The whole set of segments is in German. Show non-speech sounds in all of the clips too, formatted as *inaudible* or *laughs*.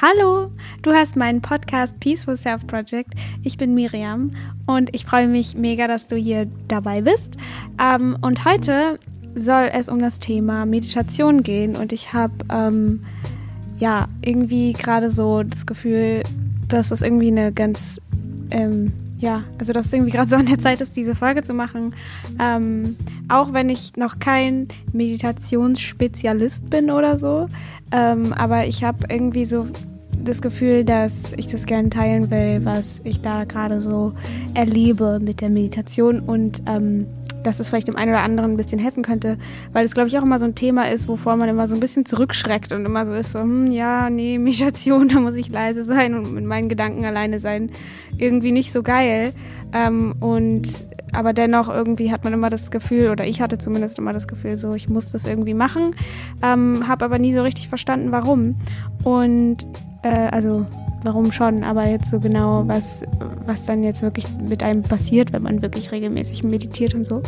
Hallo, du hast meinen Podcast Peaceful Self Project. Ich bin Miriam und ich freue mich mega, dass du hier dabei bist. Ähm, und heute soll es um das Thema Meditation gehen und ich habe ähm, ja irgendwie gerade so das Gefühl, dass das irgendwie eine ganz ähm, ja, also dass es irgendwie gerade so an der Zeit ist, diese Folge zu machen. Ähm, auch wenn ich noch kein Meditationsspezialist bin oder so. Ähm, aber ich habe irgendwie so das Gefühl, dass ich das gerne teilen will, was ich da gerade so erlebe mit der Meditation und ähm, dass es vielleicht dem einen oder anderen ein bisschen helfen könnte, weil es, glaube ich, auch immer so ein Thema ist, wovor man immer so ein bisschen zurückschreckt und immer so ist, so, hm, ja, nee, *laughs* Meditation, da muss ich leise sein und mit meinen Gedanken alleine sein. Irgendwie nicht so geil. Ähm, und aber dennoch irgendwie hat man immer das Gefühl, oder ich hatte zumindest immer das Gefühl, so ich muss das irgendwie machen, ähm, habe aber nie so richtig verstanden, warum. Und äh, also warum schon, aber jetzt so genau, was, was dann jetzt wirklich mit einem passiert, wenn man wirklich regelmäßig meditiert und so.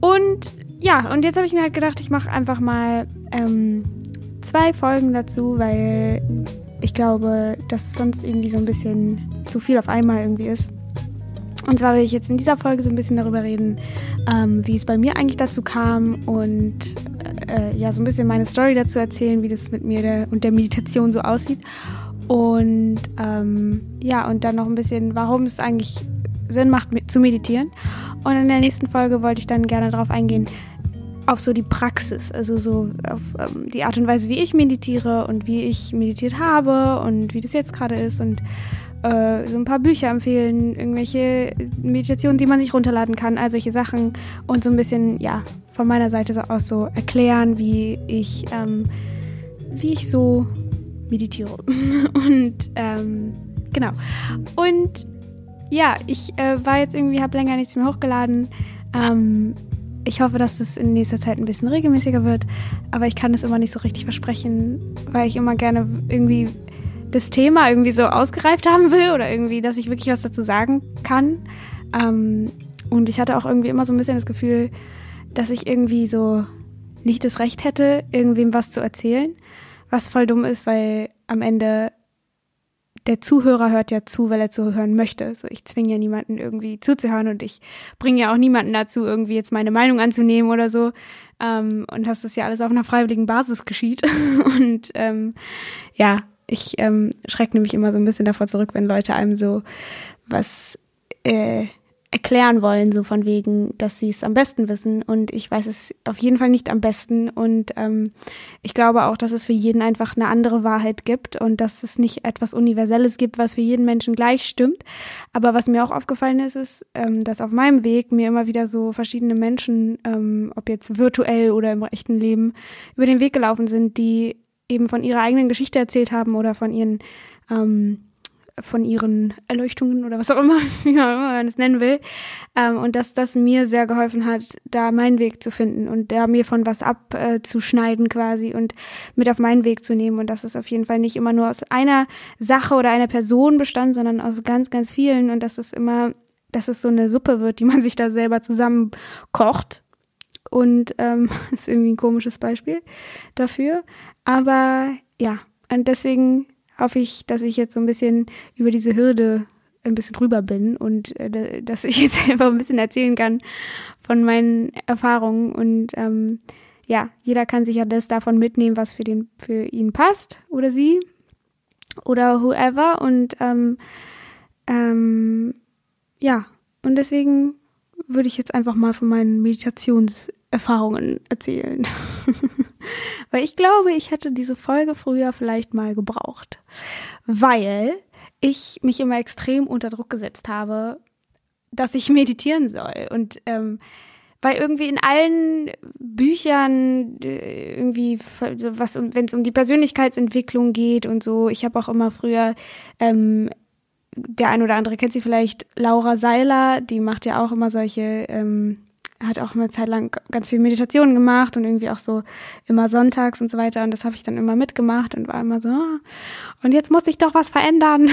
Und ja, und jetzt habe ich mir halt gedacht, ich mache einfach mal ähm, zwei Folgen dazu, weil ich glaube, dass es sonst irgendwie so ein bisschen zu viel auf einmal irgendwie ist. Und zwar will ich jetzt in dieser Folge so ein bisschen darüber reden, ähm, wie es bei mir eigentlich dazu kam und äh, ja, so ein bisschen meine Story dazu erzählen, wie das mit mir der, und der Meditation so aussieht. Und ähm, ja, und dann noch ein bisschen, warum es eigentlich Sinn macht, mit, zu meditieren. Und in der nächsten Folge wollte ich dann gerne darauf eingehen, auf so die Praxis, also so auf ähm, die Art und Weise, wie ich meditiere und wie ich meditiert habe und wie das jetzt gerade ist. Und äh, so ein paar Bücher empfehlen, irgendwelche Meditationen, die man sich runterladen kann, all solche Sachen. Und so ein bisschen, ja, von meiner Seite aus so erklären, wie ich, ähm, wie ich so meditiere. *laughs* Und ähm, genau. Und ja, ich äh, war jetzt irgendwie, habe länger nichts mehr hochgeladen. Ähm, ich hoffe, dass das in nächster Zeit ein bisschen regelmäßiger wird, aber ich kann es immer nicht so richtig versprechen, weil ich immer gerne irgendwie das Thema irgendwie so ausgereift haben will oder irgendwie, dass ich wirklich was dazu sagen kann. Ähm, und ich hatte auch irgendwie immer so ein bisschen das Gefühl, dass ich irgendwie so nicht das Recht hätte, irgendwem was zu erzählen. Was voll dumm ist, weil am Ende der Zuhörer hört ja zu, weil er zuhören möchte. Also ich zwinge ja niemanden irgendwie zuzuhören und ich bringe ja auch niemanden dazu, irgendwie jetzt meine Meinung anzunehmen oder so. Ähm, und dass das ja alles auf einer freiwilligen Basis geschieht. *laughs* und ähm, ja, ich ähm, schrecke nämlich immer so ein bisschen davor zurück, wenn Leute einem so was äh, erklären wollen, so von wegen, dass sie es am besten wissen. Und ich weiß es auf jeden Fall nicht am besten. Und ähm, ich glaube auch, dass es für jeden einfach eine andere Wahrheit gibt und dass es nicht etwas Universelles gibt, was für jeden Menschen gleich stimmt. Aber was mir auch aufgefallen ist, ist, ähm, dass auf meinem Weg mir immer wieder so verschiedene Menschen, ähm, ob jetzt virtuell oder im echten Leben, über den Weg gelaufen sind, die eben von ihrer eigenen Geschichte erzählt haben oder von ihren ähm, von ihren Erleuchtungen oder was auch immer, *laughs* wie man es nennen will. Ähm, und dass das mir sehr geholfen hat, da meinen Weg zu finden und da mir von was abzuschneiden äh, quasi und mit auf meinen Weg zu nehmen. Und dass es auf jeden Fall nicht immer nur aus einer Sache oder einer Person bestand, sondern aus ganz, ganz vielen und dass es immer, dass es so eine Suppe wird, die man sich da selber zusammen kocht. Und ähm, *laughs* ist irgendwie ein komisches Beispiel dafür. Aber ja, und deswegen hoffe ich, dass ich jetzt so ein bisschen über diese Hürde ein bisschen drüber bin und äh, dass ich *laughs* jetzt einfach ein bisschen erzählen kann von meinen Erfahrungen. Und ähm, ja, jeder kann sich ja das davon mitnehmen, was für den für ihn passt oder sie oder whoever. Und ähm, ähm, ja und deswegen würde ich jetzt einfach mal von meinen Meditationserfahrungen erzählen. *laughs* Weil ich glaube, ich hätte diese Folge früher vielleicht mal gebraucht. Weil ich mich immer extrem unter Druck gesetzt habe, dass ich meditieren soll. Und ähm, weil irgendwie in allen Büchern äh, irgendwie was wenn es um die Persönlichkeitsentwicklung geht und so ich habe auch immer früher ähm, der ein oder andere kennt sie vielleicht Laura Seiler die macht ja auch immer solche ähm, hat auch eine Zeit lang ganz viel Meditationen gemacht und irgendwie auch so immer sonntags und so weiter. Und das habe ich dann immer mitgemacht und war immer so, oh, und jetzt muss ich doch was verändern.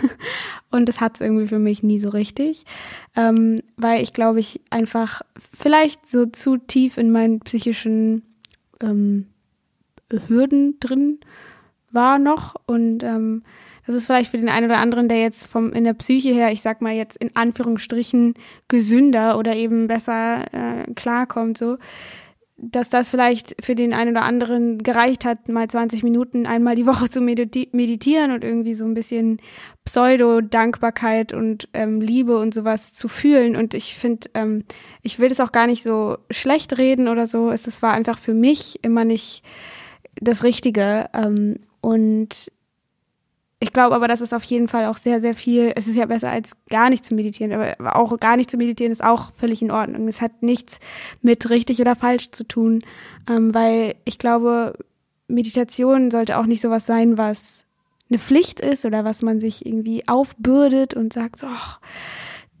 *laughs* und das hat es irgendwie für mich nie so richtig. Ähm, weil ich glaube, ich einfach vielleicht so zu tief in meinen psychischen ähm, Hürden drin war noch und ähm, das ist vielleicht für den einen oder anderen, der jetzt vom in der Psyche her, ich sag mal jetzt in Anführungsstrichen gesünder oder eben besser äh, klarkommt, so, dass das vielleicht für den einen oder anderen gereicht hat, mal 20 Minuten einmal die Woche *laughs* zu meditieren und irgendwie so ein bisschen Pseudo-Dankbarkeit und ähm, Liebe und sowas zu fühlen. Und ich finde, ähm, ich will das auch gar nicht so schlecht reden oder so. Es war einfach für mich immer nicht das Richtige. Ähm, und ich glaube aber, dass es auf jeden Fall auch sehr, sehr viel, es ist ja besser als gar nicht zu meditieren, aber auch gar nicht zu meditieren ist auch völlig in Ordnung. Es hat nichts mit richtig oder falsch zu tun, ähm, weil ich glaube, Meditation sollte auch nicht sowas sein, was eine Pflicht ist oder was man sich irgendwie aufbürdet und sagt, so, oh,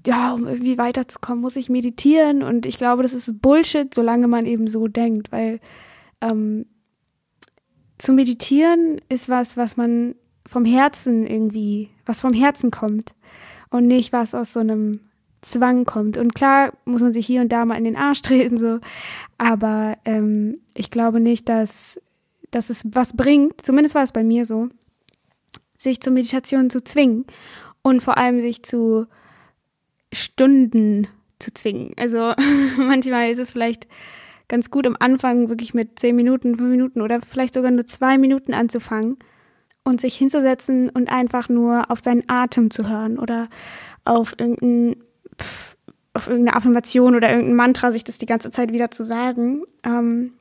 ja, um irgendwie weiterzukommen, muss ich meditieren. Und ich glaube, das ist Bullshit, solange man eben so denkt, weil ähm, zu meditieren ist was, was man vom Herzen irgendwie, was vom Herzen kommt und nicht was aus so einem Zwang kommt. Und klar muss man sich hier und da mal in den Arsch *laughs* treten, so, aber ähm, ich glaube nicht, dass, dass es was bringt, zumindest war es bei mir so, sich zur Meditation zu zwingen und vor allem sich zu Stunden zu zwingen. Also *laughs* manchmal ist es vielleicht ganz gut am Anfang wirklich mit zehn Minuten, fünf Minuten oder vielleicht sogar nur zwei Minuten anzufangen und sich hinzusetzen und einfach nur auf seinen Atem zu hören oder auf irgendein, pff, auf irgendeine Affirmation oder irgendein Mantra, sich das die ganze Zeit wieder zu sagen. Ähm,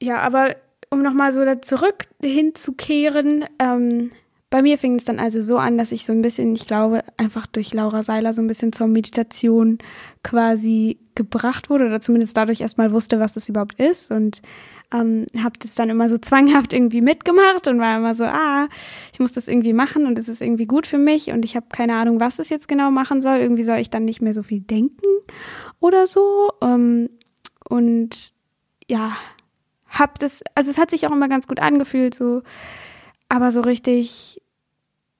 ja, aber um nochmal so da zurück hinzukehren, ähm, bei mir fing es dann also so an, dass ich so ein bisschen, ich glaube, einfach durch Laura Seiler so ein bisschen zur Meditation quasi gebracht wurde oder zumindest dadurch erstmal wusste, was das überhaupt ist und ähm, habe das dann immer so zwanghaft irgendwie mitgemacht und war immer so, ah, ich muss das irgendwie machen und es ist irgendwie gut für mich und ich habe keine Ahnung, was das jetzt genau machen soll. Irgendwie soll ich dann nicht mehr so viel denken oder so. Ähm, und ja, hab das, also es hat sich auch immer ganz gut angefühlt, so, aber so richtig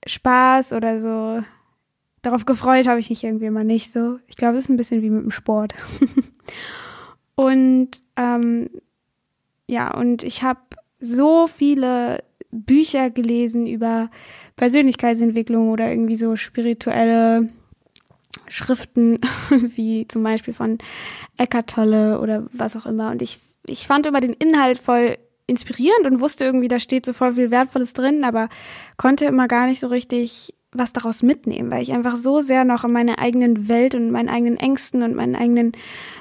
Spaß oder so darauf gefreut habe ich mich irgendwie immer nicht so. Ich glaube, es ist ein bisschen wie mit dem Sport. *laughs* und ähm, ja, und ich habe so viele Bücher gelesen über Persönlichkeitsentwicklung oder irgendwie so spirituelle Schriften, *laughs* wie zum Beispiel von Eckhart Tolle oder was auch immer. Und ich, ich fand immer den Inhalt voll inspirierend und wusste irgendwie, da steht so voll viel Wertvolles drin, aber konnte immer gar nicht so richtig was daraus mitnehmen, weil ich einfach so sehr noch in meiner eigenen Welt und meinen eigenen Ängsten und meinen eigenen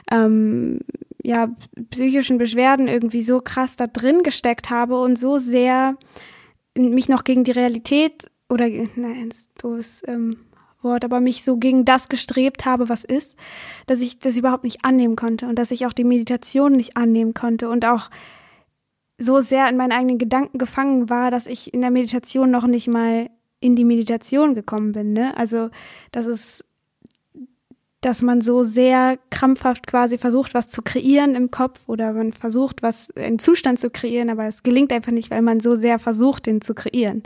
ähm, ja, psychischen Beschwerden irgendwie so krass da drin gesteckt habe und so sehr mich noch gegen die Realität oder, nein, doofes ähm, Wort, aber mich so gegen das gestrebt habe, was ist, dass ich das überhaupt nicht annehmen konnte und dass ich auch die Meditation nicht annehmen konnte und auch so sehr in meinen eigenen Gedanken gefangen war, dass ich in der Meditation noch nicht mal in die Meditation gekommen bin. Ne? Also, das ist dass man so sehr krampfhaft quasi versucht, was zu kreieren im Kopf oder man versucht, was einen Zustand zu kreieren, aber es gelingt einfach nicht, weil man so sehr versucht, den zu kreieren.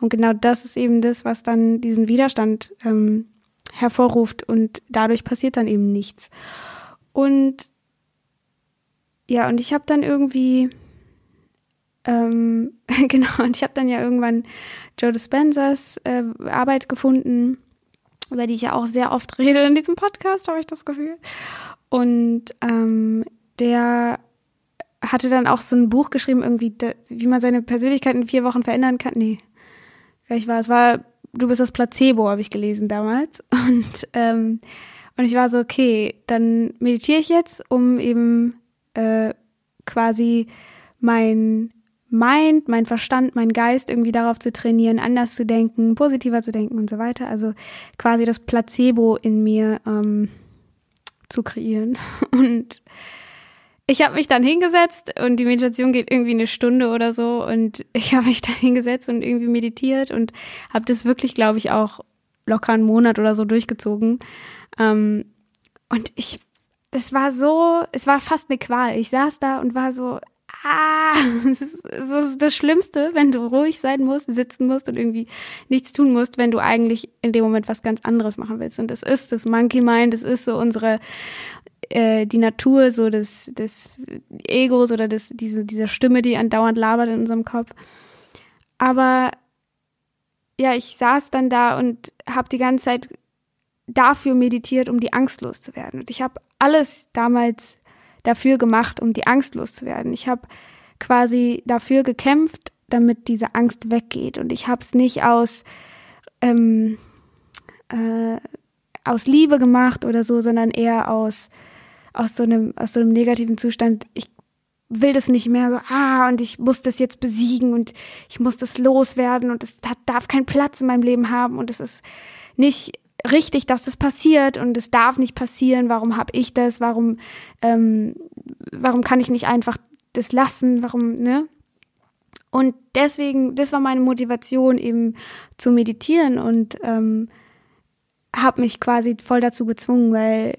Und genau das ist eben das, was dann diesen Widerstand ähm, hervorruft und dadurch passiert dann eben nichts. Und ja, und ich habe dann irgendwie ähm, *laughs* genau, und ich habe dann ja irgendwann Joe Dispensers äh, Arbeit gefunden über die ich ja auch sehr oft rede in diesem Podcast, habe ich das Gefühl. Und ähm, der hatte dann auch so ein Buch geschrieben, irgendwie, wie man seine Persönlichkeit in vier Wochen verändern kann. Nee, gleich war es war Du bist das Placebo, habe ich gelesen damals. *laughs* Und ähm, und ich war so, okay, dann meditiere ich jetzt, um eben äh, quasi mein Mind, mein Verstand, mein Geist irgendwie darauf zu trainieren, anders zu denken, positiver zu denken und so weiter. Also quasi das Placebo in mir ähm, zu kreieren. *laughs* Und ich habe mich dann hingesetzt und die Meditation geht irgendwie eine Stunde oder so und ich habe mich *laughs* dann hingesetzt und irgendwie meditiert und habe das wirklich, glaube ich, auch locker einen Monat oder so durchgezogen. Ähm, und ich, es war so, es war fast eine Qual. Ich saß da und war so, ah, *laughs* das ist, das ist das Schlimmste, wenn du ruhig sein musst, sitzen musst und irgendwie nichts tun musst, wenn du eigentlich in dem Moment was ganz anderes machen willst. Und das ist das Monkey Mind, das ist so unsere äh, die Natur so des, des Egos oder des, diese, dieser Stimme, die andauernd labert in unserem Kopf. Aber ja, ich saß dann da und habe die ganze Zeit dafür meditiert, um die Angst loszuwerden. Und ich habe alles damals dafür gemacht, um die Angst loszuwerden. Ich habe quasi dafür gekämpft, damit diese Angst weggeht. Und ich habe es nicht aus ähm, äh, aus Liebe gemacht oder so, sondern eher aus aus so einem aus so einem negativen Zustand. Ich will das nicht mehr so, ah, und ich muss das jetzt besiegen und ich muss das loswerden und es darf keinen Platz in meinem Leben haben und es ist nicht richtig, dass das passiert und es darf nicht passieren. Warum habe ich das? Warum, ähm, warum kann ich nicht einfach das lassen? Warum, ne? Und deswegen, das war meine Motivation eben zu meditieren und ähm, habe mich quasi voll dazu gezwungen, weil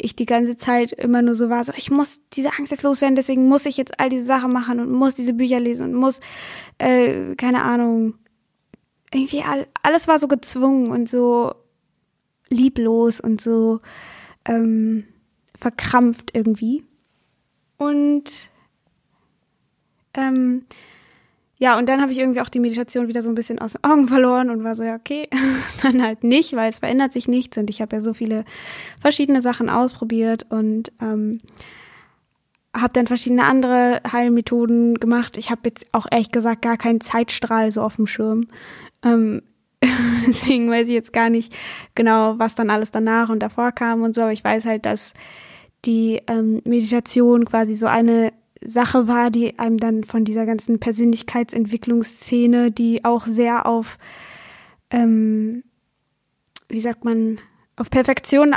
ich die ganze Zeit immer nur so war, so ich muss diese Angst jetzt loswerden, deswegen muss ich jetzt all diese Sachen machen und muss diese Bücher lesen und muss, äh, keine Ahnung, irgendwie all, alles war so gezwungen und so lieblos und so ähm, verkrampft irgendwie. Und ähm, ja, und dann habe ich irgendwie auch die Meditation wieder so ein bisschen aus den Augen verloren und war so, ja, okay, *laughs* dann halt nicht, weil es verändert sich nichts und ich habe ja so viele verschiedene Sachen ausprobiert und ähm, habe dann verschiedene andere Heilmethoden gemacht. Ich habe jetzt auch ehrlich gesagt gar keinen Zeitstrahl so auf dem Schirm. Ähm, *laughs* deswegen weiß ich jetzt gar nicht genau, was dann alles danach und davor kam und so, aber ich weiß halt, dass die ähm, Meditation quasi so eine Sache war, die einem dann von dieser ganzen Persönlichkeitsentwicklungsszene, die auch sehr auf, ähm, wie sagt man, auf Perfektion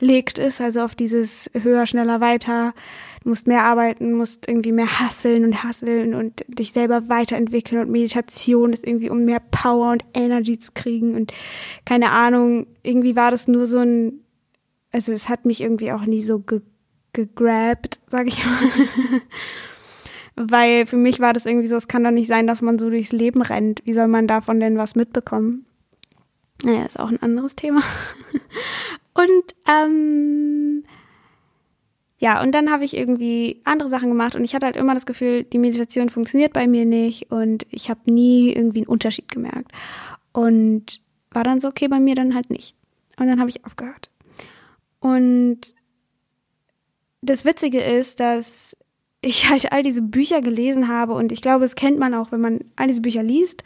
ausgelegt ist, also auf dieses höher, schneller, weiter. Du musst mehr arbeiten, musst irgendwie mehr hasseln und hasseln und dich selber weiterentwickeln und Meditation ist irgendwie, um mehr Power und Energy zu kriegen und keine Ahnung, irgendwie war das nur so ein, also es hat mich irgendwie auch nie so ge gegrabt, sag ich mal. *laughs* Weil für mich war das irgendwie so, es kann doch nicht sein, dass man so durchs Leben rennt. Wie soll man davon denn was mitbekommen? Naja, ist auch ein anderes Thema. *laughs* und ähm, ja, und dann habe ich irgendwie andere Sachen gemacht und ich hatte halt immer das Gefühl, die Meditation funktioniert bei mir nicht und ich habe nie irgendwie einen Unterschied gemerkt. Und war dann so, okay, bei mir dann halt nicht. Und dann habe ich aufgehört. Und das Witzige ist, dass ich halt all diese Bücher gelesen habe und ich glaube, es kennt man auch, wenn man all diese Bücher liest,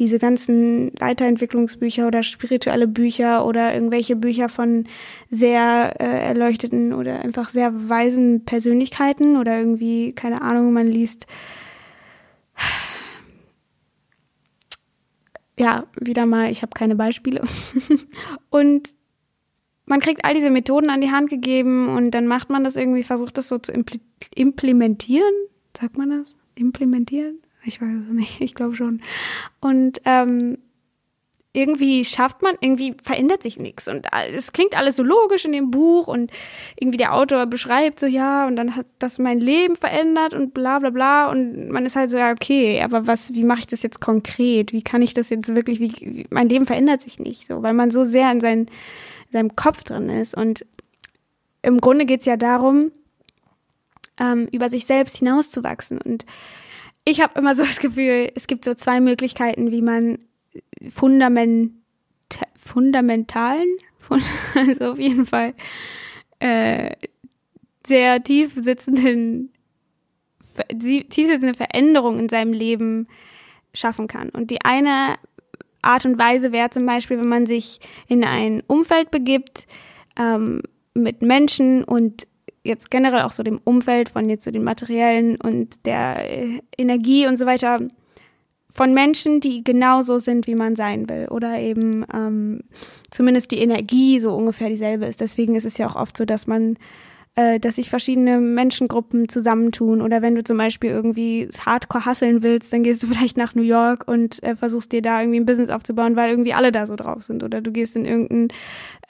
diese ganzen Weiterentwicklungsbücher oder spirituelle Bücher oder irgendwelche Bücher von sehr äh, erleuchteten oder einfach sehr weisen Persönlichkeiten oder irgendwie, keine Ahnung, man liest ja, wieder mal, ich habe keine Beispiele. *laughs* und man kriegt all diese Methoden an die Hand gegeben und dann macht man das irgendwie, versucht das so zu implementieren. Sagt man das? Implementieren? Ich weiß es nicht, *laughs* ich glaube schon. Und ähm, irgendwie schafft man, irgendwie verändert sich nichts. Und es klingt alles so logisch in dem Buch und irgendwie der Autor beschreibt so, ja, und dann hat das mein Leben verändert und bla bla bla. Und man ist halt so, ja, okay, aber was, wie mache ich das jetzt konkret? Wie kann ich das jetzt wirklich, wie mein Leben verändert sich nicht so, weil man so sehr in seinen seinem Kopf drin ist. Und im Grunde geht es ja darum, ähm, über sich selbst hinauszuwachsen. Und ich habe immer so das Gefühl, es gibt so zwei Möglichkeiten, wie man fundament fundamentalen, *laughs* also auf jeden Fall äh, sehr tief sitzenden, tief sitzende Veränderungen in seinem Leben schaffen kann. Und die eine Art und Weise wäre zum Beispiel, wenn man sich in ein Umfeld begibt ähm, mit Menschen und jetzt generell auch so dem Umfeld von jetzt so den materiellen und der äh, Energie und so weiter von Menschen, die genauso sind, wie man sein will oder eben ähm, zumindest die Energie so ungefähr dieselbe ist. Deswegen ist es ja auch oft so, dass man äh, dass sich verschiedene Menschengruppen zusammentun. Oder wenn du zum Beispiel irgendwie Hardcore hasseln willst, dann gehst du *laughs* vielleicht nach New York und äh, versuchst dir da irgendwie ein Business aufzubauen, weil irgendwie alle da so drauf sind. Oder du gehst in irgendeinen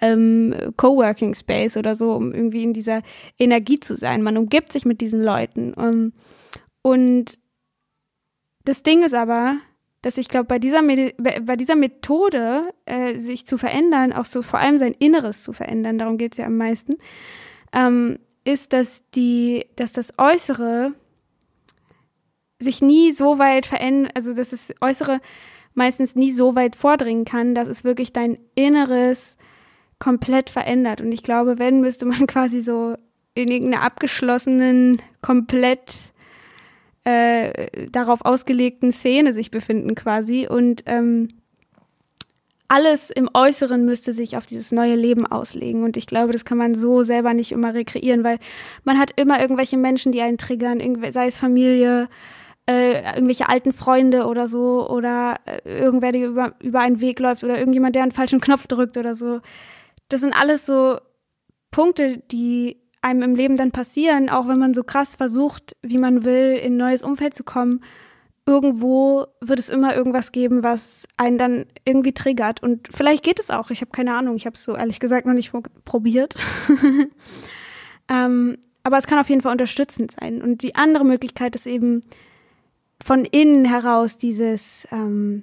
ähm, Coworking Space oder so, um irgendwie in dieser Energie zu sein. Man umgibt sich mit diesen Leuten. Um, ähm, und das Ding ist aber, dass ich glaube, bei dieser, bei dieser Methode, äh, sich zu verändern, auch so vor allem sein Inneres zu verändern, darum geht's ja am meisten, ähm, ist, dass die, dass das Äußere sich nie so weit verändert, also dass das Äußere meistens nie so weit vordringen kann, dass es wirklich dein Inneres komplett verändert. Und ich glaube, wenn, müsste man *laughs* quasi so in irgendeiner abgeschlossenen, komplett äh, darauf ausgelegten Szene sich befinden quasi. Und ähm, alles im Äußeren müsste sich auf dieses neue Leben auslegen. Und ich glaube, das kann man so selber nicht immer rekreieren, weil man hat immer irgendwelche Menschen, die einen triggern, sei es Familie, äh, irgendwelche alten Freunde oder so, oder äh, irgendwer, der über, über einen Weg läuft, oder irgendjemand, der einen falschen Knopf drückt oder so. Das sind alles so Punkte, die einem im Leben dann passieren, auch wenn man so krass versucht, wie man will, in ein neues Umfeld zu kommen irgendwo wird es immer irgendwas geben, was einen dann irgendwie triggert. Und vielleicht geht es auch. Ich habe keine Ahnung. Ich habe es so ehrlich gesagt noch nicht probiert. *laughs* ähm, aber es kann auf jeden Fall unterstützend sein. Und die andere Möglichkeit ist eben von innen heraus dieses, ähm,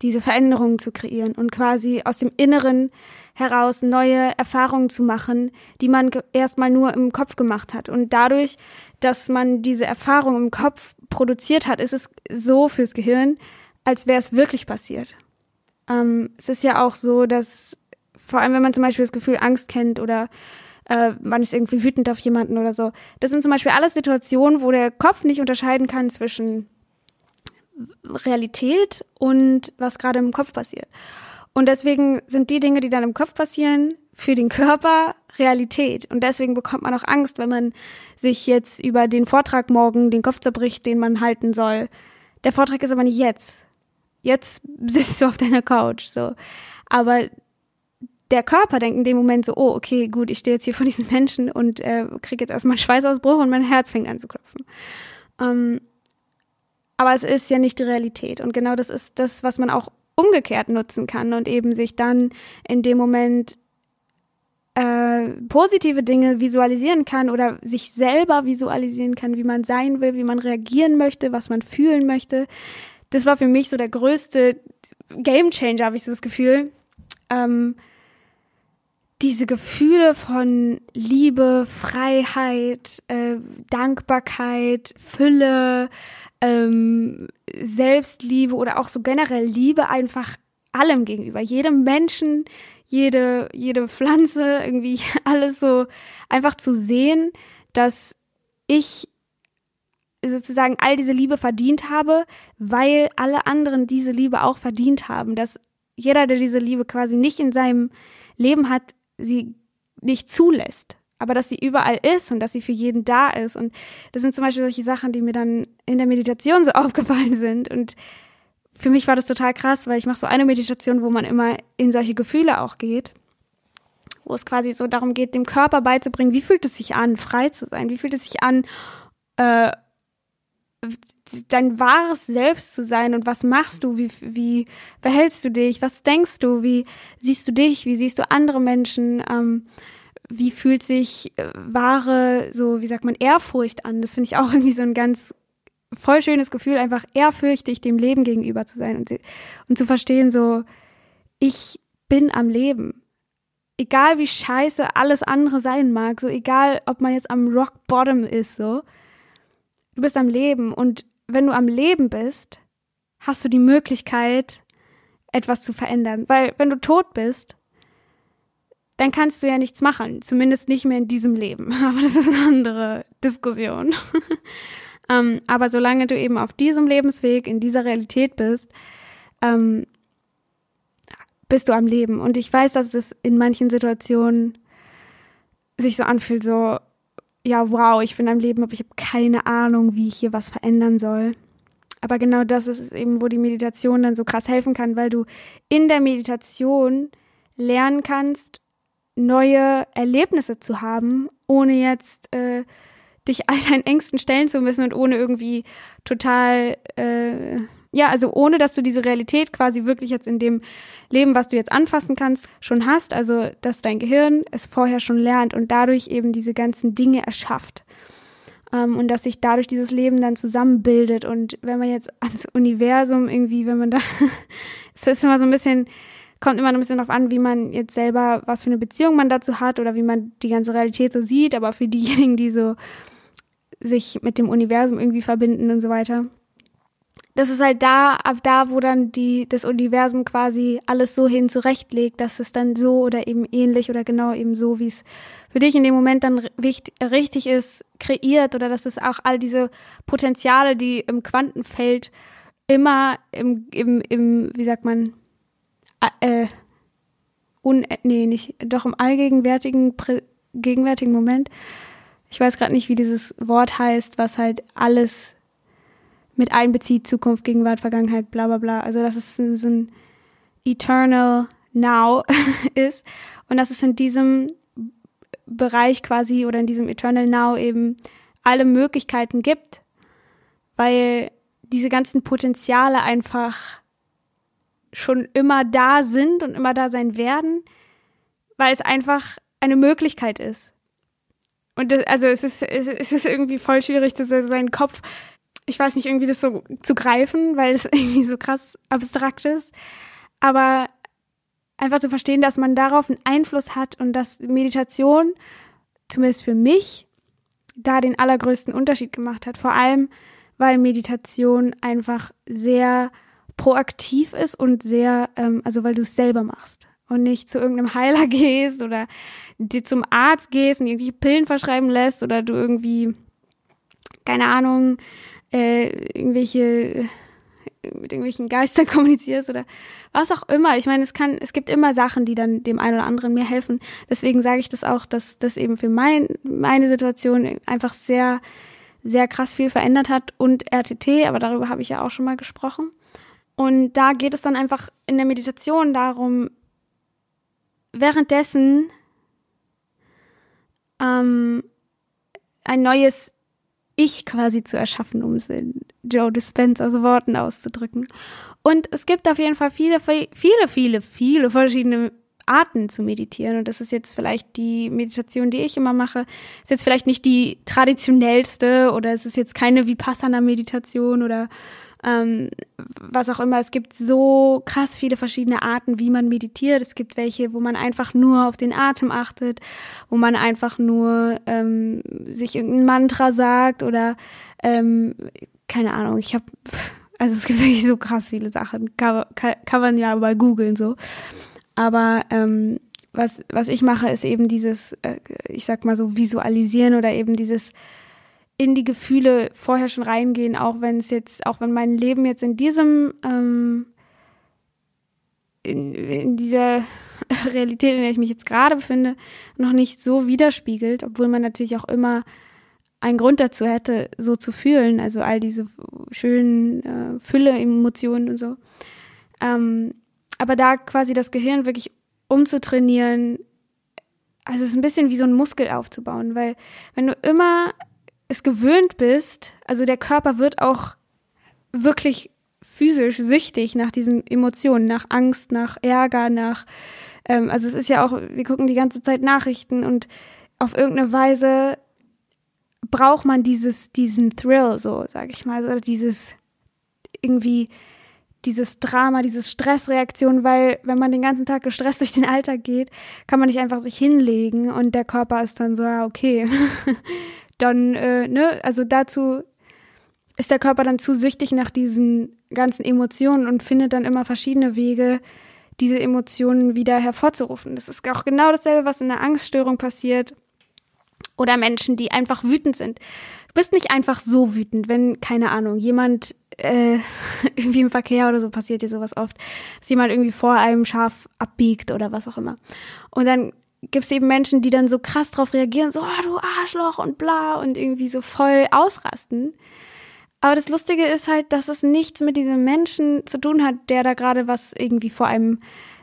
diese Veränderungen zu kreieren und quasi aus dem Inneren heraus neue Erfahrungen zu machen, die man erstmal nur im Kopf gemacht hat. Und dadurch, dass man diese Erfahrung im Kopf produziert hat, ist es so fürs Gehirn, als wäre es wirklich passiert. Ähm, es ist ja auch so, dass vor allem, wenn man zum Beispiel das Gefühl Angst kennt oder äh, man ist irgendwie wütend auf jemanden oder so, das sind zum Beispiel alles Situationen, wo der Kopf nicht unterscheiden kann zwischen Realität und was gerade im Kopf passiert. Und deswegen sind die Dinge, die dann im Kopf passieren, für den Körper Realität. Und deswegen bekommt man auch Angst, wenn man sich jetzt über den Vortrag morgen den Kopf zerbricht, den man halten soll. Der Vortrag ist aber nicht jetzt. Jetzt *laughs* sitzt du auf deiner Couch, so. Aber der Körper denkt in dem Moment so, oh, okay, gut, ich stehe jetzt hier vor diesen Menschen und äh, kriege jetzt erstmal einen Schweißausbruch und mein Herz fängt an zu klopfen. Ähm, aber es ist ja nicht die Realität. Und genau das ist das, was man auch umgekehrt nutzen kann und eben sich dann in dem Moment äh, positive Dinge visualisieren kann oder sich selber visualisieren kann, wie man sein will, wie man reagieren möchte, was man fühlen möchte. Das war für mich so der größte Game Changer, habe ich so das Gefühl. Ähm, diese Gefühle von Liebe, Freiheit, äh, Dankbarkeit, Fülle, ähm, Selbstliebe oder auch so generell Liebe einfach allem gegenüber, jedem Menschen, jede, jede Pflanze, irgendwie *laughs* alles so einfach zu sehen, dass ich sozusagen all diese Liebe verdient habe, weil alle anderen diese Liebe auch verdient haben, dass jeder, der diese Liebe quasi nicht in seinem Leben hat, sie nicht zulässt, aber dass sie überall ist und dass sie für jeden da ist. Und das sind zum Beispiel solche Sachen, die mir dann in der Meditation so *laughs* aufgefallen sind. Und für mich war das total krass, weil ich mache so eine Meditation, wo man immer in solche Gefühle auch geht, wo es quasi so darum geht, dem Körper beizubringen, wie fühlt es sich an, frei zu sein, wie fühlt es sich an, äh, dein wahres Selbst zu sein? Und was machst du, wie, wie verhältst du dich, was denkst du, wie siehst du dich, wie siehst du andere Menschen, ähm, wie fühlt sich äh, wahre, so wie sagt man, Ehrfurcht an. Das finde ich auch *laughs* irgendwie so ein ganz voll schönes Gefühl, einfach ehrfürchtig dem Leben gegenüber zu sein und, und zu verstehen, so, ich bin am Leben. Egal wie scheiße alles andere sein mag, so egal, ob man jetzt am Rock Bottom ist, so, du bist am Leben und wenn du am Leben bist, hast du die Möglichkeit, etwas zu verändern. Weil wenn du tot bist, dann kannst du ja nichts machen. Zumindest nicht mehr in diesem Leben. *laughs* Aber das ist eine andere Diskussion. *laughs* ähm, aber solange du eben auf diesem Lebensweg, in dieser Realität bist, ähm, bist du am Leben. Und ich weiß, dass es in manchen Situationen sich so anfühlt, so, ja, wow, ich bin am Leben, aber ich habe keine Ahnung, wie ich hier was verändern soll. Aber genau das ist es eben, wo die Meditation dann so krass helfen kann, weil du in der Meditation lernen kannst, neue Erlebnisse zu haben, ohne jetzt äh, dich all deinen Ängsten stellen zu müssen und ohne irgendwie total, äh, ja, also ohne dass du diese Realität quasi wirklich jetzt in dem Leben, was du jetzt anfassen kannst, schon hast, also dass dein Gehirn es vorher schon lernt und dadurch eben diese ganzen Dinge erschafft. Ähm, und dass sich dadurch dieses Leben dann zusammenbildet. Und wenn man jetzt ans Universum irgendwie, wenn man da, *laughs* es ist immer so ein bisschen kommt immer ein bisschen darauf an, wie man jetzt selber, was für eine Beziehung man dazu hat oder wie man die ganze Realität so sieht, aber für diejenigen, die so sich mit dem Universum irgendwie verbinden und so weiter. Das ist halt da, ab da, wo dann die, das Universum quasi alles so hin zurechtlegt, dass es dann so oder eben ähnlich oder genau eben so, wie es für dich in dem Moment dann wichtig, richtig ist, kreiert oder dass es auch all diese Potenziale, die im Quantenfeld immer im, im, im wie sagt man, äh, un, nee, nicht, doch im allgegenwärtigen, gegenwärtigen Moment. Ich weiß gerade nicht, wie dieses Wort heißt, was halt alles mit einbezieht, Zukunft, Gegenwart, Vergangenheit, bla bla bla. Also dass es so ein Eternal Now *laughs* ist und dass es in diesem Bereich quasi oder in diesem Eternal Now eben alle Möglichkeiten gibt, weil diese ganzen Potenziale einfach schon immer da sind und immer da sein werden, weil es einfach eine Möglichkeit ist. Und das, also es ist, es ist irgendwie voll schwierig, das so seinen Kopf, ich weiß nicht, irgendwie das so zu greifen, weil es *laughs* irgendwie so krass abstrakt ist. Aber einfach zu verstehen, dass man darauf einen Einfluss hat und dass Meditation, zumindest für mich, da den allergrößten Unterschied gemacht hat. Vor allem, weil Meditation einfach sehr proaktiv ist und sehr, ähm, also weil du es selber machst und nicht zu irgendeinem Heiler *laughs* gehst oder dir zum Arzt gehst und irgendwelche Pillen verschreiben lässt oder du irgendwie, keine Ahnung, äh, irgendwelche mit irgendwelchen Geistern *laughs* kommunizierst oder was auch immer. Ich meine, es kann, es gibt immer Sachen, die dann dem einen oder anderen mir helfen. Deswegen sage ich das auch, dass das eben für mein, meine Situation einfach sehr sehr krass viel verändert hat und RTT, aber darüber habe ich ja auch schon mal gesprochen. Und da geht es dann einfach in der Meditation darum, währenddessen ähm, ein neues Ich quasi zu erschaffen, um es in Joe Dispensers Worten auszudrücken. Und es gibt auf jeden Fall viele, viele, viele, viele verschiedene Arten zu meditieren. Und das ist jetzt vielleicht die Meditation, die ich immer mache. Ist jetzt vielleicht nicht die traditionellste oder es ist jetzt keine Vipassana-Meditation oder ähm, was auch immer. Es gibt so krass viele verschiedene Arten, wie man meditiert. Es gibt welche, wo man einfach nur auf den Atem achtet, wo man einfach nur ähm, sich irgendein Mantra sagt oder ähm, keine Ahnung. Ich habe *laughs* also es gibt wirklich so krass viele Sachen. Kann, kann, man ja mal googeln so. Aber ähm, was, was ich mache, ist eben dieses, äh, ich sag mal so, visualisieren oder eben dieses in die Gefühle vorher schon reingehen, auch wenn es jetzt, auch wenn mein Leben jetzt in diesem, ähm, in, in dieser *laughs* Realität, in der ich mich jetzt gerade befinde, noch nicht so widerspiegelt, obwohl man natürlich auch immer einen Grund dazu hätte, so zu fühlen, also all diese schönen äh, Fülle, Emotionen und so. Ähm, aber da quasi das Gehirn wirklich umzutrainieren, also es ist ein bisschen wie so ein Muskel aufzubauen, weil wenn du immer es gewöhnt bist, also der Körper wird auch wirklich physisch süchtig nach diesen Emotionen, nach Angst, nach Ärger, nach, ähm, also es ist ja auch, wir gucken die ganze Zeit Nachrichten und auf irgendeine Weise braucht man dieses, diesen Thrill, so, sag ich mal, oder dieses irgendwie dieses Drama, diese Stressreaktion, weil wenn man den ganzen Tag gestresst *laughs* durch den Alltag geht, kann man nicht einfach sich hinlegen und der Körper ist dann so, ja, okay, *laughs* dann, äh, ne, also dazu ist der Körper dann zu süchtig nach diesen ganzen Emotionen und findet dann immer verschiedene Wege, diese Emotionen wieder hervorzurufen. Das ist auch genau dasselbe, was in der Angststörung passiert oder Menschen, die einfach wütend sind. Du bist nicht einfach so wütend, wenn, keine Ahnung, jemand äh, *laughs* irgendwie im Verkehr oder so passiert dir sowas oft, dass jemand irgendwie vor einem scharf abbiegt oder was auch immer. Und dann gibt es eben Menschen, die dann so krass drauf reagieren, so, oh, du Arschloch und bla und irgendwie so voll ausrasten. Aber das Lustige ist halt, dass es nichts mit diesem Menschen zu tun hat, der da gerade was irgendwie vor einem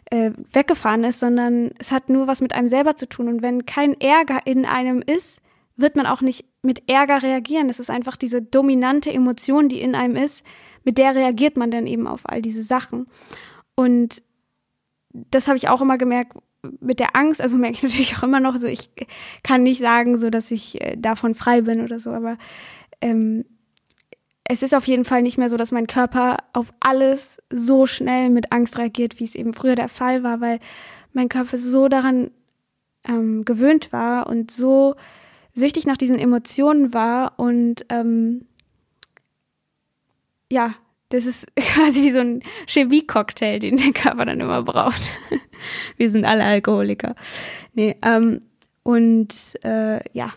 äh, weggefahren ist, sondern es hat nur was mit einem selber zu tun. Und wenn kein Ärger in einem ist, wird man auch nicht mit Ärger reagieren. Es ist einfach diese dominante Emotion, die in einem ist, mit der reagiert man dann eben auf all diese Sachen. Und das habe ich auch immer gemerkt mit der Angst, also merke ich *laughs* natürlich auch immer noch so, ich kann nicht sagen, so dass ich äh, davon frei bin oder so, aber ähm, es ist auf jeden Fall nicht mehr so, dass mein Körper auf alles so schnell mit Angst reagiert, wie es eben früher der Fall war, weil mein Körper so daran ähm, gewöhnt war und so süchtig nach diesen Emotionen war und ähm, ja, das ist *laughs* quasi wie so ein Chemie-Cocktail, den der Körper dann immer braucht. *laughs* Wir sind alle Alkoholiker. Nee, ähm, und äh, ja,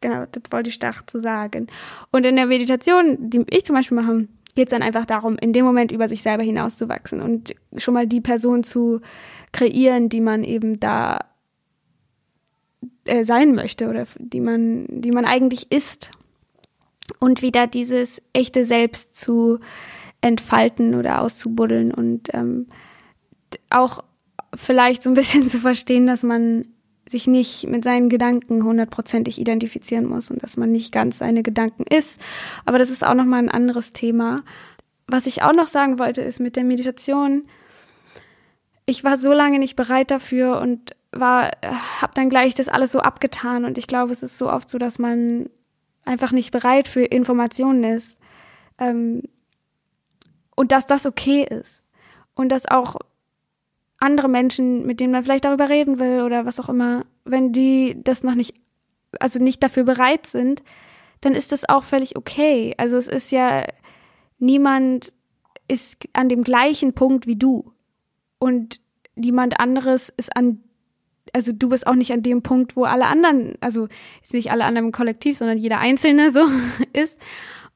genau, das wollte ich dazu sagen. Und in der Meditation, die ich zum Beispiel mache, geht es dann einfach darum, in dem Moment über sich selber hinauszuwachsen und schon mal die Person zu kreieren, die man eben da äh, sein möchte oder die man, die man eigentlich ist. Und wieder dieses echte Selbst zu entfalten oder auszubuddeln und ähm, auch vielleicht so ein bisschen *laughs* zu verstehen, dass man sich nicht mit seinen Gedanken hundertprozentig identifizieren muss und dass man nicht ganz seine Gedanken ist. Aber das ist auch nochmal ein anderes Thema. Was ich auch noch sagen wollte, ist mit der Meditation, ich war so lange nicht bereit dafür und war, hab dann gleich das alles so abgetan und ich glaube, es ist so oft so, dass man einfach nicht bereit für Informationen ist. Ähm, und dass das okay ist. Und dass auch andere Menschen, mit denen man vielleicht darüber reden will oder was auch immer, wenn die das noch nicht, also nicht dafür bereit sind, dann ist das auch völlig okay. Also es ist ja, niemand ist an dem gleichen Punkt wie du. Und niemand anderes ist an, also du bist auch nicht an dem Punkt, wo alle anderen, also nicht alle anderen im Kollektiv, sondern jeder Einzelne so *laughs* ist.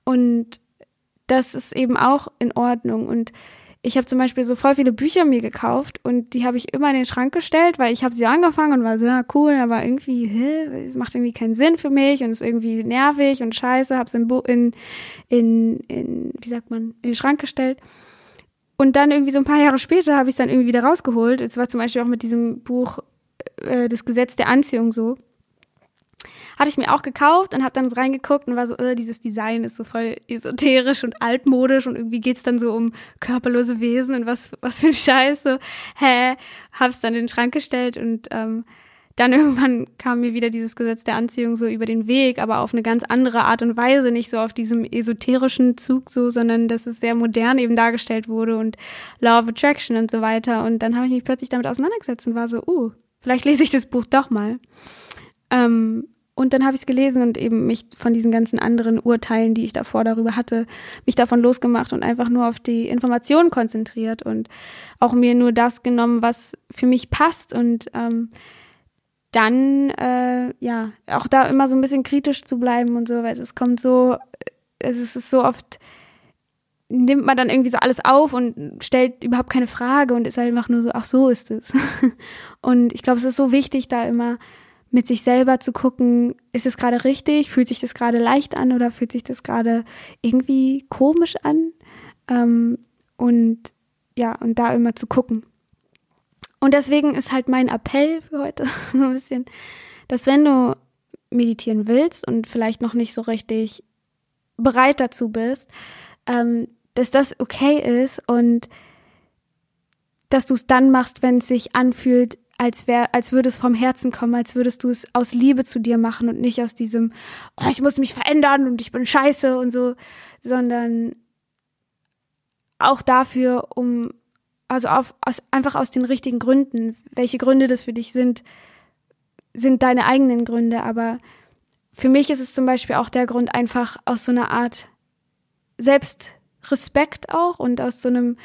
Und das ist eben auch in Ordnung. Und ich habe zum Beispiel so voll viele Bücher mir gekauft und die habe ich immer in den Schrank gestellt, weil ich habe sie angefangen und war so, ja, cool, aber irgendwie, hä, macht irgendwie keinen Sinn für mich und ist irgendwie nervig und scheiße, habe es in, in, in, in, wie sagt man, in den Schrank gestellt. Und dann irgendwie so ein paar Jahre später habe ich es dann irgendwie wieder rausgeholt. Es war zum Beispiel auch mit diesem Buch äh, Das Gesetz der Anziehung so. Hatte ich mir auch gekauft und habe dann so reingeguckt und war so, äh, dieses Design ist so voll esoterisch und altmodisch und irgendwie geht's dann so um körperlose Wesen und was, was für ein Scheiß. So, hä? Hab's dann in den Schrank gestellt und ähm, dann *laughs* irgendwann kam mir wieder dieses Gesetz der Anziehung so über den Weg, aber auf eine ganz andere Art und Weise, nicht so auf diesem esoterischen Zug so, sondern dass es sehr modern eben dargestellt wurde und Law of Attraction und so weiter. Und dann habe ich mich plötzlich damit auseinandergesetzt und war so, uh, vielleicht lese ich das Buch doch mal. Ähm, und dann habe ich es gelesen und eben mich von diesen ganzen anderen Urteilen, die ich davor darüber hatte, mich davon losgemacht und einfach nur auf die Informationen konzentriert und auch mir nur das genommen, was für mich passt und ähm, dann äh, ja auch da immer so ein bisschen kritisch zu bleiben und so, weil es kommt so, es ist so oft nimmt man dann irgendwie so alles auf und stellt überhaupt keine Frage und ist halt einfach nur so, ach so ist es. *laughs* und ich glaube, es ist so wichtig, da immer mit sich selber zu gucken, ist es gerade richtig, fühlt sich das gerade leicht an oder fühlt sich das gerade irgendwie komisch an? Ähm, und ja, und da immer zu gucken. Und deswegen ist halt mein Appell für heute *laughs* so ein bisschen, dass wenn du meditieren willst und vielleicht noch nicht so richtig bereit dazu bist, ähm, dass das okay ist und dass du es dann machst, wenn es sich anfühlt, als wär, als würde es vom Herzen kommen, als würdest du es aus Liebe zu dir machen und nicht aus diesem, oh, ich muss mich verändern und ich bin scheiße und so, sondern auch dafür, um, also auf, aus, einfach aus den richtigen Gründen. Welche Gründe das für dich sind, sind deine eigenen Gründe, aber für mich ist es zum Beispiel auch der Grund einfach aus so einer Art Selbstrespekt auch und aus so einem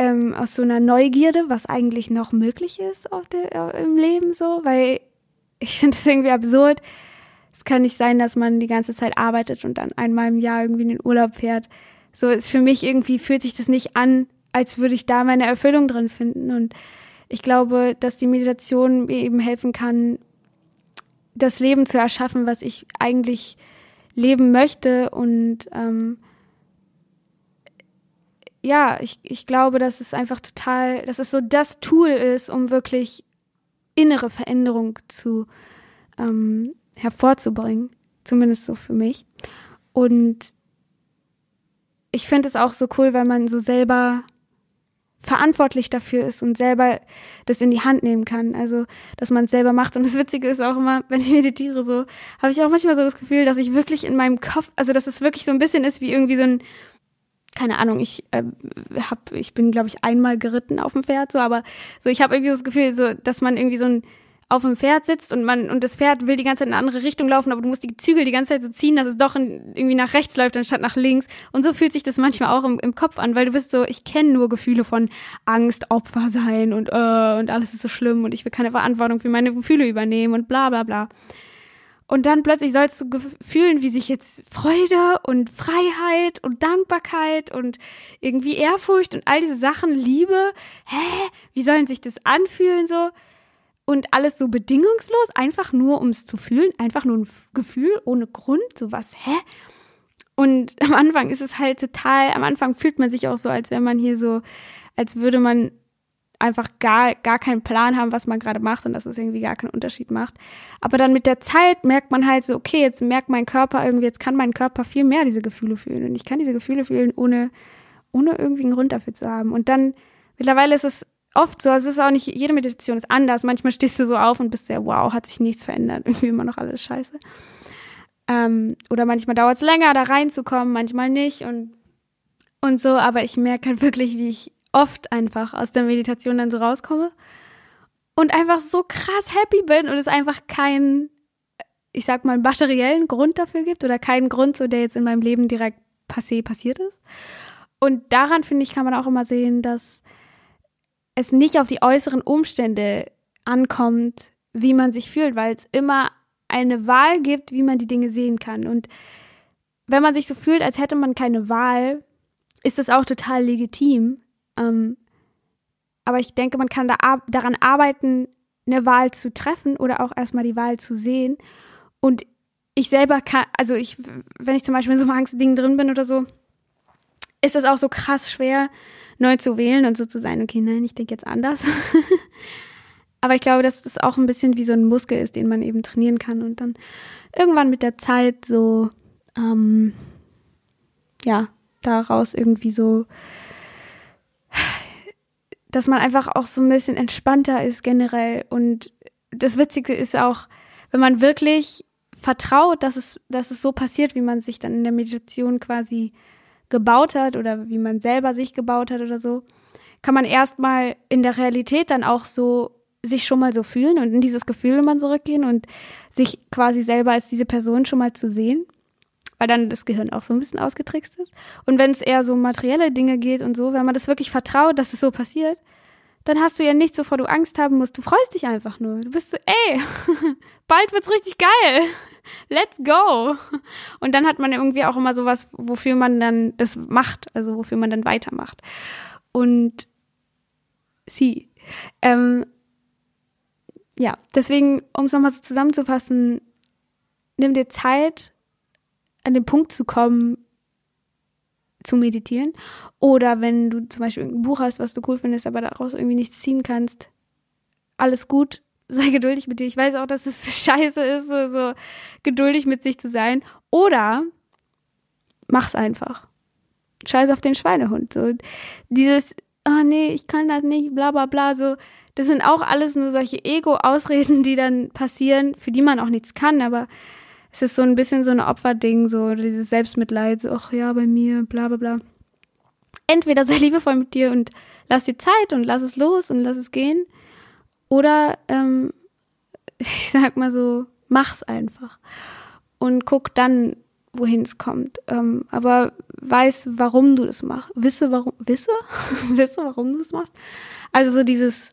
ähm, aus so einer Neugierde, was eigentlich noch möglich ist auf der, äh, im Leben so, weil ich *laughs* finde es irgendwie absurd. Es kann nicht sein, dass man die ganze Zeit arbeitet und dann einmal im Jahr irgendwie in den Urlaub fährt. So ist für mich irgendwie fühlt sich das nicht an, als würde ich da meine Erfüllung drin finden. Und ich glaube, dass die Meditation mir eben helfen kann, das Leben zu erschaffen, was ich eigentlich leben möchte und ähm, ja, ich, ich glaube, dass es einfach total, dass es so das Tool ist, um wirklich innere Veränderung zu ähm, hervorzubringen. Zumindest so für mich. Und ich finde es auch so cool, weil man so selber verantwortlich dafür ist und selber das in die Hand nehmen kann. Also, dass man es selber macht. Und das Witzige ist auch immer, wenn ich meditiere, so, habe ich auch manchmal so das Gefühl, dass ich wirklich in meinem Kopf, also dass es wirklich so ein bisschen ist wie irgendwie so ein, keine Ahnung, ich äh, hab, ich bin, glaube ich, einmal geritten auf dem Pferd, so, aber so, ich habe irgendwie das Gefühl, so, dass man irgendwie so ein auf dem Pferd sitzt und man und das Pferd will die ganze Zeit in eine andere Richtung laufen, aber du musst die Zügel die ganze Zeit so ziehen, dass es doch in, irgendwie nach rechts läuft anstatt nach links. Und so fühlt sich das manchmal auch im, im Kopf an, weil du bist so, ich kenne nur Gefühle von Angst, Opfer sein und äh, und alles ist so schlimm und ich will keine Verantwortung für meine Gefühle übernehmen und bla bla bla. Und dann plötzlich sollst du fühlen, wie sich jetzt Freude und Freiheit und Dankbarkeit und irgendwie Ehrfurcht und all diese Sachen, Liebe, hä, wie sollen sich das anfühlen so? und alles so bedingungslos, einfach nur um es zu fühlen, einfach nur ein Gefühl ohne Grund, sowas, hä? Und am Anfang ist es halt total, am Anfang fühlt man sich auch so, als wäre man hier so, als würde man einfach gar, gar keinen Plan haben, was man gerade macht und dass es irgendwie gar keinen Unterschied macht. Aber dann mit der Zeit merkt man halt so, okay, jetzt merkt mein Körper irgendwie, jetzt kann mein Körper viel mehr diese Gefühle fühlen und ich kann diese Gefühle fühlen, ohne, ohne irgendwie einen Grund dafür zu haben. Und dann, mittlerweile ist es oft so, also es ist auch nicht, jede Meditation ist anders. Manchmal stehst du so auf und bist sehr, wow, hat sich nichts verändert, *laughs* irgendwie immer noch alles scheiße. Ähm, oder manchmal dauert es länger, da reinzukommen, manchmal nicht und, und so, aber ich merke halt wirklich, wie ich oft einfach aus der Meditation dann so rauskomme und einfach so krass happy bin und es einfach keinen, ich sag mal, materiellen Grund dafür gibt oder keinen Grund, so der jetzt in meinem Leben direkt passé passiert ist. Und daran, finde ich, kann man auch immer sehen, dass es nicht auf die äußeren Umstände ankommt, wie man sich fühlt, weil es immer eine Wahl gibt, wie man die Dinge sehen kann. Und wenn man sich so fühlt, als hätte man keine Wahl, ist das auch total legitim. Ähm, aber ich denke, man kann da daran arbeiten, eine Wahl zu treffen oder auch erstmal die Wahl zu sehen. Und ich selber kann, also ich, wenn ich zum Beispiel in so einem Angstding drin bin oder so, ist das auch so krass schwer, neu zu wählen und so zu sein, okay, nein, ich denke jetzt anders. *laughs* Aber ich glaube, dass das auch ein bisschen wie so ein Muskel ist, den man eben trainieren kann und dann irgendwann mit der Zeit so, ähm, ja, daraus irgendwie so, dass man einfach auch so ein bisschen entspannter ist generell. Und das Witzige ist auch, wenn man wirklich vertraut, dass es, dass es so passiert, wie man sich dann in der Meditation quasi gebaut hat oder wie man selber sich gebaut hat oder so, kann man erstmal in der Realität dann auch so sich schon mal so fühlen und in dieses Gefühl man zurückgehen und sich quasi selber als diese Person schon mal zu sehen, weil dann das Gehirn auch so ein bisschen ausgetrickst ist. Und wenn es eher so materielle Dinge geht und so, wenn man das wirklich vertraut, dass es so passiert, dann hast du ja nichts, wovor du Angst haben musst. Du freust dich einfach nur. Du bist so, ey, *laughs* bald wird's richtig geil. Let's go. Und dann hat man irgendwie auch immer sowas, wofür man dann das macht, also wofür man dann weitermacht. Und sie. Ähm, ja, deswegen, um es nochmal so zusammenzufassen, nimm dir Zeit, an den Punkt zu kommen, zu meditieren. Oder wenn du zum Beispiel ein Buch hast, was du cool findest, aber daraus irgendwie nichts ziehen kannst, alles gut, *laughs* sei geduldig mit dir. Ich weiß auch, dass es *laughs* scheiße ist, so geduldig mit sich zu sein. Oder mach's einfach. Scheiß auf den Schweinehund. So dieses, oh nee, ich kann das nicht, bla bla bla, so. Das sind auch alles nur solche Ego-Ausreden, die dann passieren, für die man auch nichts kann, aber es ist so ein bisschen so ein Opferding, so dieses Selbstmitleid, so, ach ja, bei mir, bla bla bla. Entweder sei liebevoll mit dir und lass dir Zeit und lass es los und lass es gehen. Oder ähm, *laughs* ich sag mal so, mach's einfach. Und guck dann, wohin es kommt. Ähm, aber weiß, warum du das machst. Wisse, warum, wisse? *laughs* wisse, warum du es machst. Also so dieses,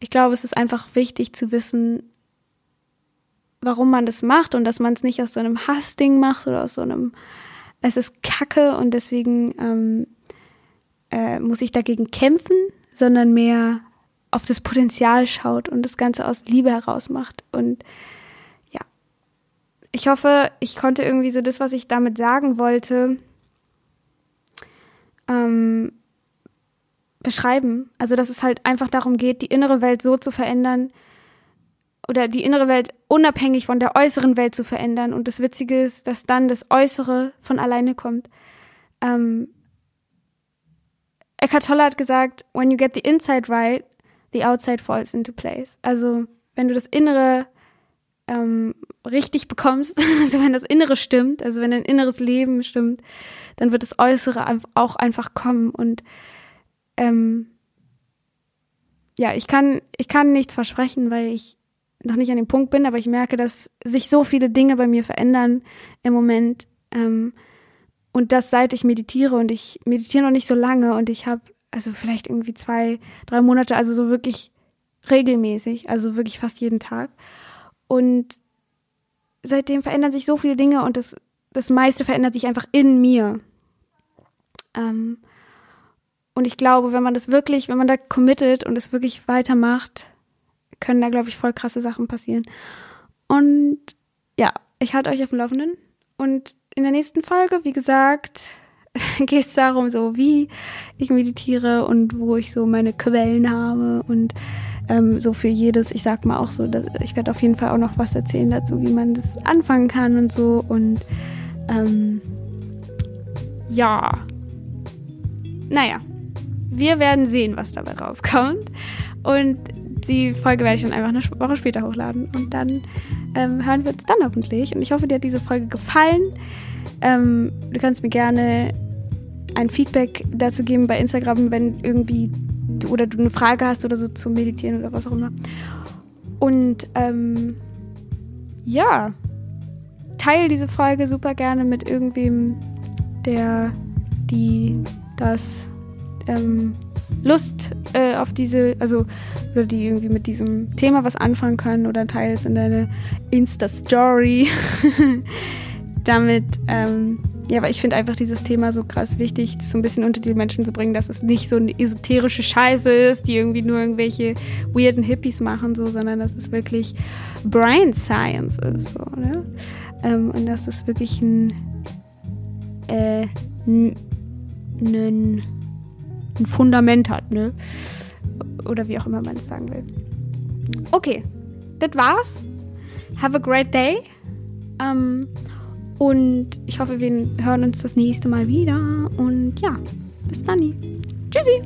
ich glaube, es ist einfach wichtig zu wissen, warum man das macht und dass man es nicht aus so einem Hassding macht oder aus so einem, es ist Kacke und deswegen ähm, äh, muss ich dagegen kämpfen, sondern mehr auf das Potenzial schaut und das Ganze aus Liebe heraus macht. Und ja, ich hoffe, ich konnte irgendwie so das, was ich damit sagen wollte, ähm, beschreiben. Also, dass es halt einfach darum geht, die innere Welt so zu verändern, oder die innere Welt unabhängig von der äußeren Welt zu verändern. Und das Witzige ist, dass dann das Äußere von alleine kommt. Ähm, Eckhart Tolle hat gesagt, when you get the inside right, the outside falls into place. Also wenn du das Innere ähm, richtig bekommst, *laughs* also wenn das Innere stimmt, also wenn dein inneres Leben stimmt, dann wird das Äußere auch einfach kommen. Und ähm, ja, ich kann, ich kann nichts versprechen, weil ich noch nicht an dem Punkt bin, aber ich merke, dass sich so viele Dinge bei mir verändern im Moment. Ähm, und das seit ich meditiere und ich meditiere noch nicht so lange und ich habe also vielleicht irgendwie zwei, drei Monate, also so wirklich regelmäßig, also wirklich fast jeden Tag. Und seitdem verändern sich so viele Dinge und das, das meiste verändert sich einfach in mir. Ähm, und ich glaube, wenn man das wirklich, wenn man da committet und es wirklich weitermacht, können da, glaube ich, voll krasse Sachen passieren. Und ja, ich halte euch auf dem Laufenden. Und in der nächsten Folge, wie gesagt, *laughs* geht es darum, so wie ich meditiere und wo ich so meine Quellen habe und ähm, so für jedes, ich sag mal auch so, dass, ich werde auf jeden Fall auch noch was erzählen dazu, wie man das anfangen kann und so und ähm, ja, naja, wir werden sehen, was dabei rauskommt und die Folge werde ich dann einfach eine Woche später hochladen und dann ähm, hören wir uns dann hoffentlich und ich hoffe, dir hat diese Folge gefallen. Ähm, du kannst mir gerne ein Feedback dazu geben bei Instagram, wenn irgendwie du, oder du eine Frage hast oder so zum Meditieren oder was auch immer. Und ähm, ja, teile diese Folge super gerne mit irgendwem, der die das ähm, Lust äh, auf diese, also oder die irgendwie mit diesem Thema was anfangen können oder teile es in deine Insta-Story. *laughs* Damit ähm, ja, aber ich finde einfach dieses Thema so krass wichtig, das so ein bisschen unter die Menschen zu bringen, dass es nicht so eine esoterische Scheiße ist, die irgendwie nur irgendwelche weirden Hippies machen, so, sondern dass es wirklich Brain Science ist, so, ne? Ähm, und dass es wirklich ein, äh, ein, ein Fundament hat, ne? Oder wie auch immer man es sagen will. Okay, das war's. Have a great day. Ähm, und ich hoffe, wir hören uns das nächste Mal wieder. Und ja, bis dann. Tschüssi.